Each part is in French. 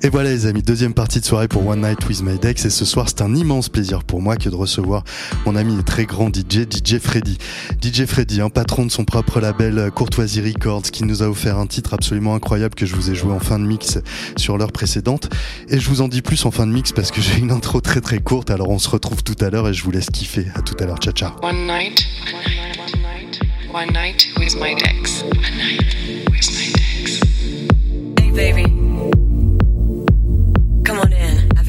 Et voilà les amis, deuxième partie de soirée pour One Night with My Dex et ce soir c'est un immense plaisir pour moi que de recevoir mon ami et très grand DJ, DJ Freddy. DJ Freddy, un patron de son propre label Courtoisie Records qui nous a offert un titre absolument incroyable que je vous ai joué en fin de mix sur l'heure précédente. Et je vous en dis plus en fin de mix parce que j'ai une intro très très courte alors on se retrouve tout à l'heure et je vous laisse kiffer. À tout à l'heure, ciao ciao. One night, one night, one night with my Dex. One night with my Dex. Hey baby.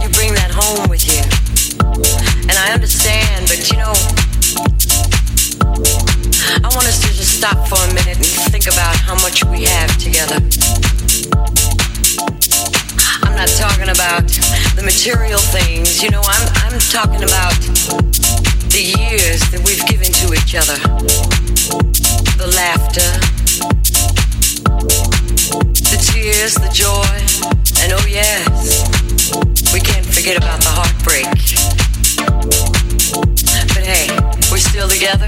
you bring that home with you. And I understand, but you know, I want us to just stop for a minute and think about how much we have together. I'm not talking about the material things, you know, I'm, I'm talking about the years that we've given to each other. The laughter, the tears, the joy, and oh, yes, we can't forget about the heartbreak. But hey, we're still together.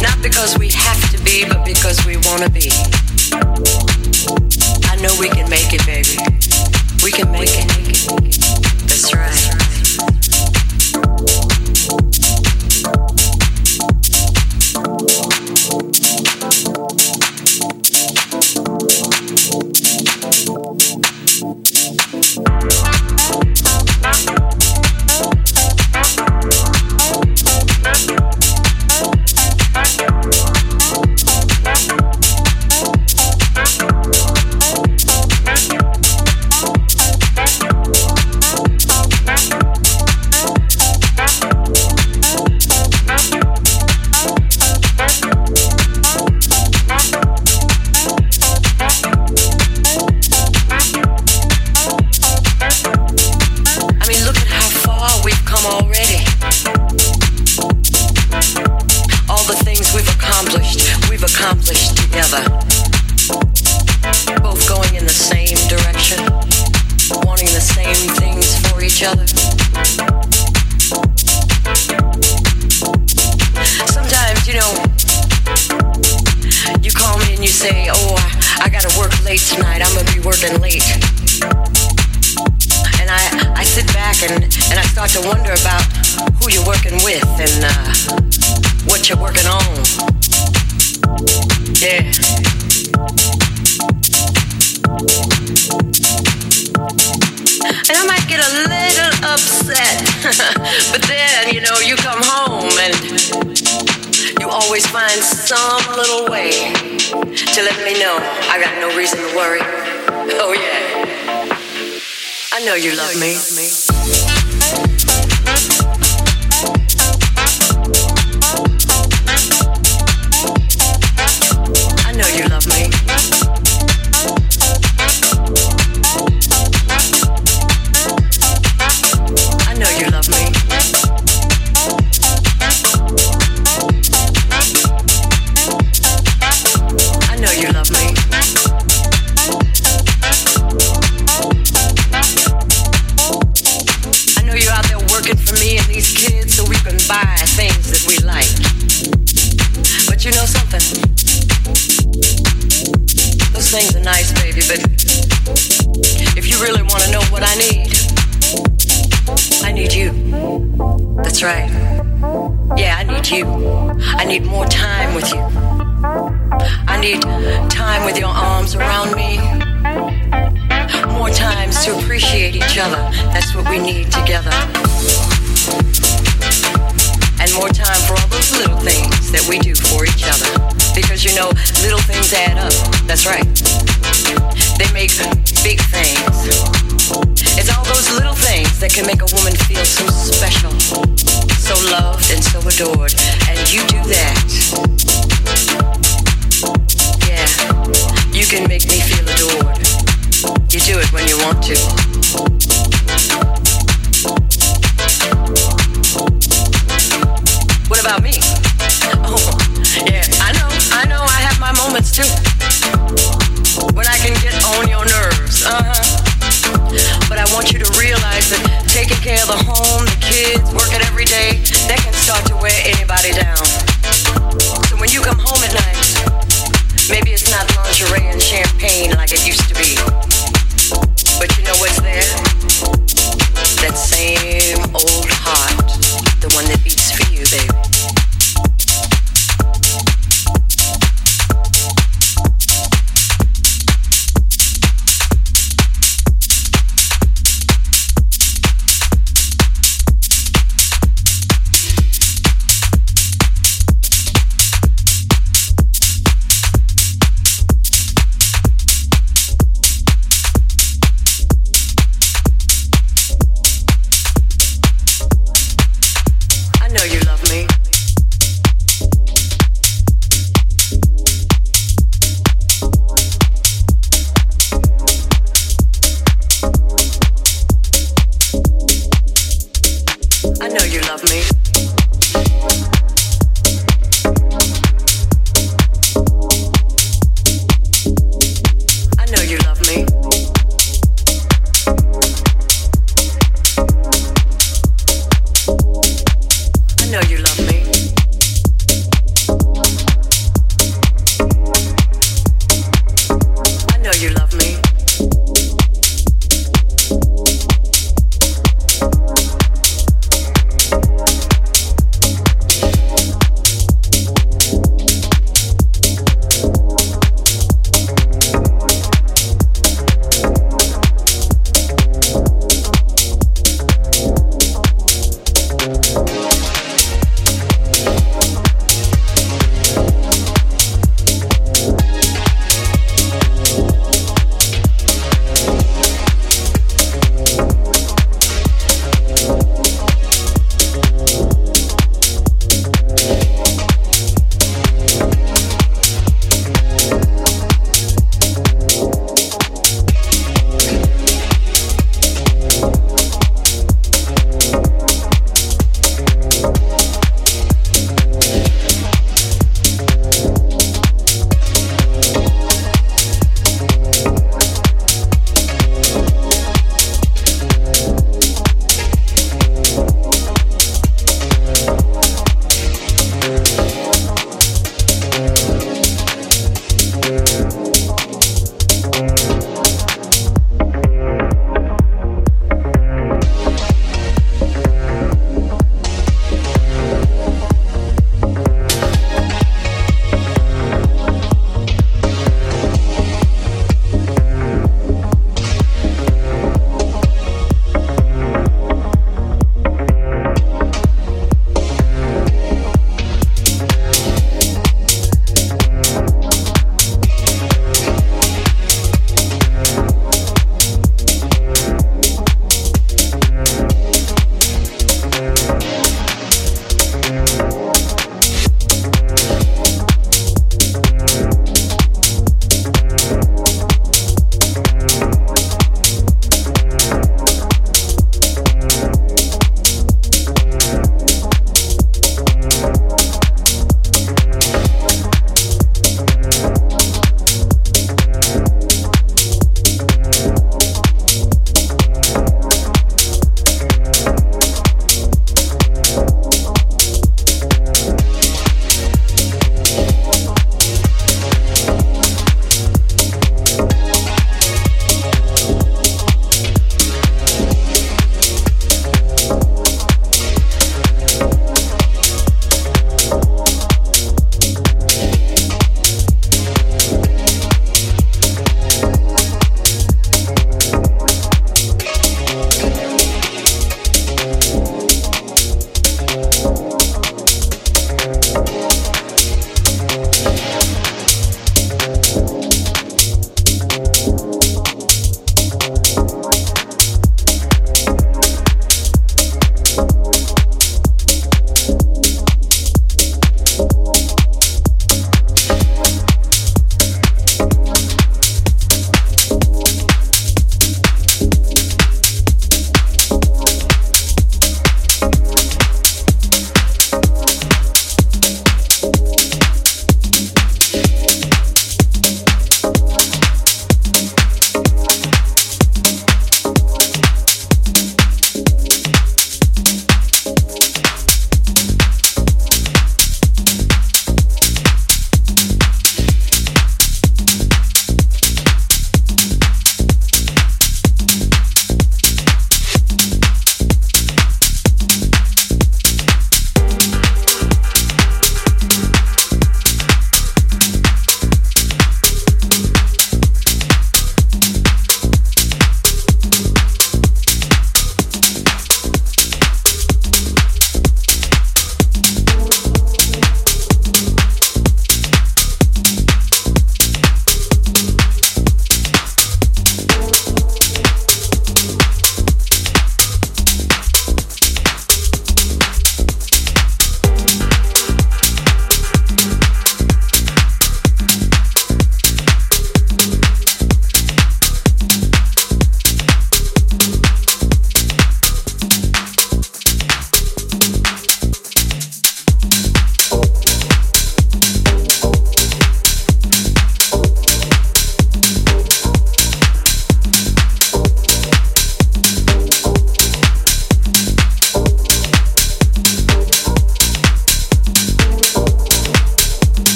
Not because we have to be, but because we want to be. I know we can make it, baby. We can make it. That's right.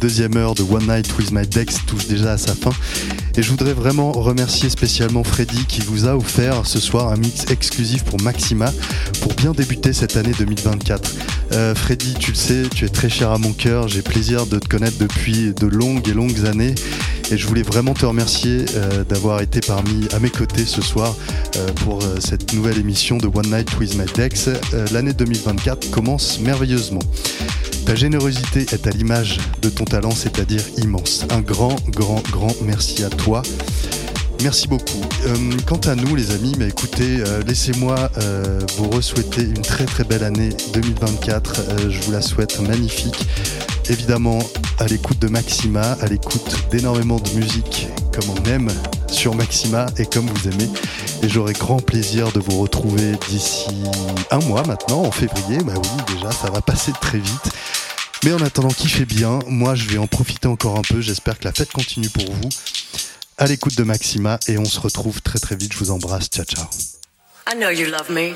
Deuxième heure de One Night with My Dex touche déjà à sa fin. Et je voudrais vraiment remercier spécialement Freddy qui vous a offert ce soir un mix exclusif pour Maxima pour bien débuter cette année 2024. Euh, Freddy, tu le sais, tu es très cher à mon cœur, j'ai plaisir de te connaître depuis de longues et longues années. Et je voulais vraiment te remercier euh, d'avoir été parmi à mes côtés ce soir euh, pour cette nouvelle émission de One Night with My Dex. L'année 2024 commence merveilleusement. Ta générosité est à l'image de ton talent, c'est-à-dire immense. Un grand, grand, grand merci à toi. Merci beaucoup. Euh, quant à nous, les amis, mais écoutez, euh, laissez-moi euh, vous re-souhaiter une très très belle année 2024. Euh, je vous la souhaite magnifique. Évidemment, à l'écoute de Maxima, à l'écoute d'énormément de musique comme on aime sur Maxima et comme vous aimez. Et j'aurai grand plaisir de vous retrouver d'ici un mois maintenant, en février. Bah oui, déjà, ça va passer très vite. Mais en attendant, kiffez bien. Moi, je vais en profiter encore un peu. J'espère que la fête continue pour vous. À l'écoute de Maxima et on se retrouve très très vite. Je vous embrasse. Ciao, ciao. I know you love me.